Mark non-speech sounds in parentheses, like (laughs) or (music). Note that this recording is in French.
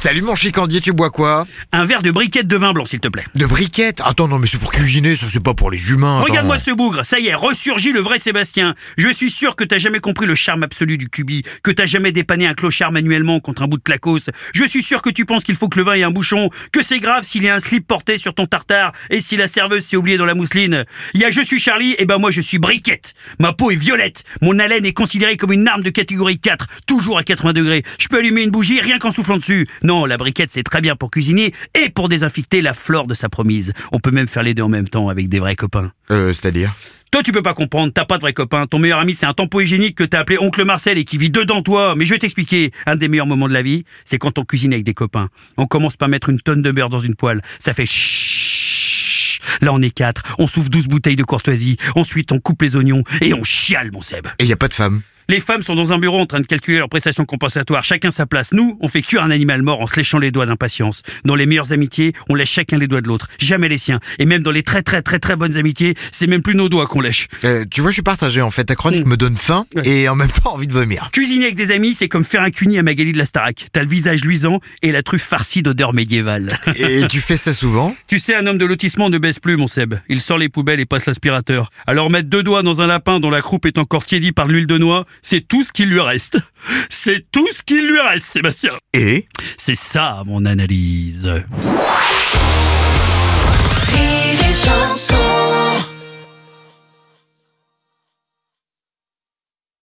Salut mon chicandier, tu bois quoi? Un verre de briquette de vin blanc, s'il te plaît. De briquette? Attends, non mais c'est pour cuisiner, ça c'est pas pour les humains. Regarde-moi ce bougre, ça y est, ressurgit le vrai Sébastien. Je suis sûr que t'as jamais compris le charme absolu du cubi, que t'as jamais dépanné un clochard manuellement contre un bout de clacos. Je suis sûr que tu penses qu'il faut que le vin ait un bouchon, que c'est grave s'il y a un slip porté sur ton tartare et si la serveuse s'est oubliée dans la mousseline. Il y a je suis Charlie, et ben moi je suis briquette. Ma peau est violette, mon haleine est considérée comme une arme de catégorie 4, toujours à 80 degrés. Je peux allumer une bougie rien qu'en soufflant dessus. Non, la briquette c'est très bien pour cuisiner et pour désinfecter la flore de sa promise. On peut même faire les deux en même temps avec des vrais copains. Euh, c'est-à-dire? Toi, tu peux pas comprendre, t'as pas de vrai copain. Ton meilleur ami, c'est un tampon hygiénique que t'as appelé oncle Marcel et qui vit dedans toi. Mais je vais t'expliquer. Un des meilleurs moments de la vie, c'est quand on cuisine avec des copains. On commence par mettre une tonne de beurre dans une poêle. Ça fait. Là, on est quatre. On souffle 12 bouteilles de courtoisie. Ensuite, on coupe les oignons et on chiale, mon Seb. Et y a pas de femme? Les femmes sont dans un bureau en train de calculer leurs prestations compensatoires, chacun sa place. Nous, on fait cuire un animal mort en se léchant les doigts d'impatience. Dans les meilleures amitiés, on lèche chacun les doigts de l'autre, jamais les siens. Et même dans les très très très très bonnes amitiés, c'est même plus nos doigts qu'on lèche. Euh, Tu vois, je suis partagé en fait. Ta chronique Mm. me donne faim Ouais. et en même temps envie de vomir. Cuisiner avec des amis, c'est comme faire un cuni à Magali de la Starac. T'as le visage luisant et la truffe farcie d'odeur médiévale. (laughs) Et tu fais ça souvent? Tu sais, un homme de lotissement ne baisse plus, mon Seb. Il sort les poubelles et passe l'aspirateur. Alors mettre deux doigts dans un lapin dont la croupe est encore tiédie par l'huile de noix, c'est tout ce qu'il lui reste. C'est tout ce qu'il lui reste, Sébastien. Et C'est ça, mon analyse.